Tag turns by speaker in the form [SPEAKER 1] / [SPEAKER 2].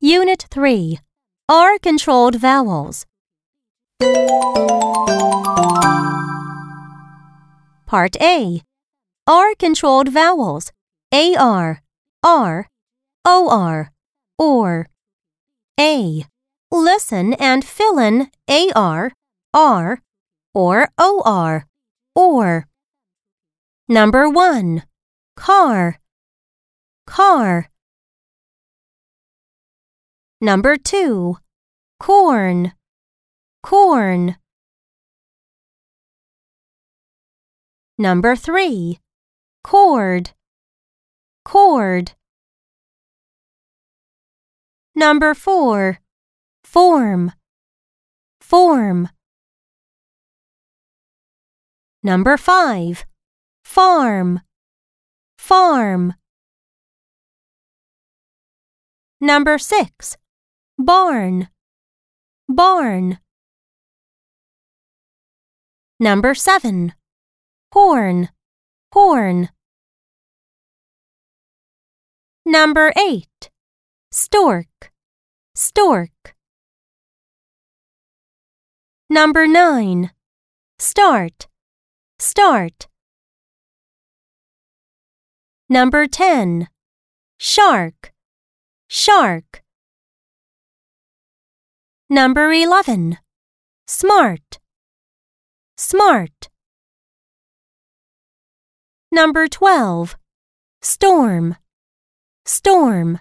[SPEAKER 1] Unit 3 R controlled vowels. Part A R controlled vowels AR, R, OR, OR. A. Listen and fill in AR, R, or OR, OR. Number 1. Car, car. Number 2. Corn, corn. Number 3. Cord, cord. Number 4. Form, form. Number 5. Farm, farm. Number 6. Barn, barn. Number 7. Horn, horn. Number 8. Stork, stork. Number 9. Start, start. Number 10. Shark, shark. Number 11. Smart, smart. Number 12. Storm, storm.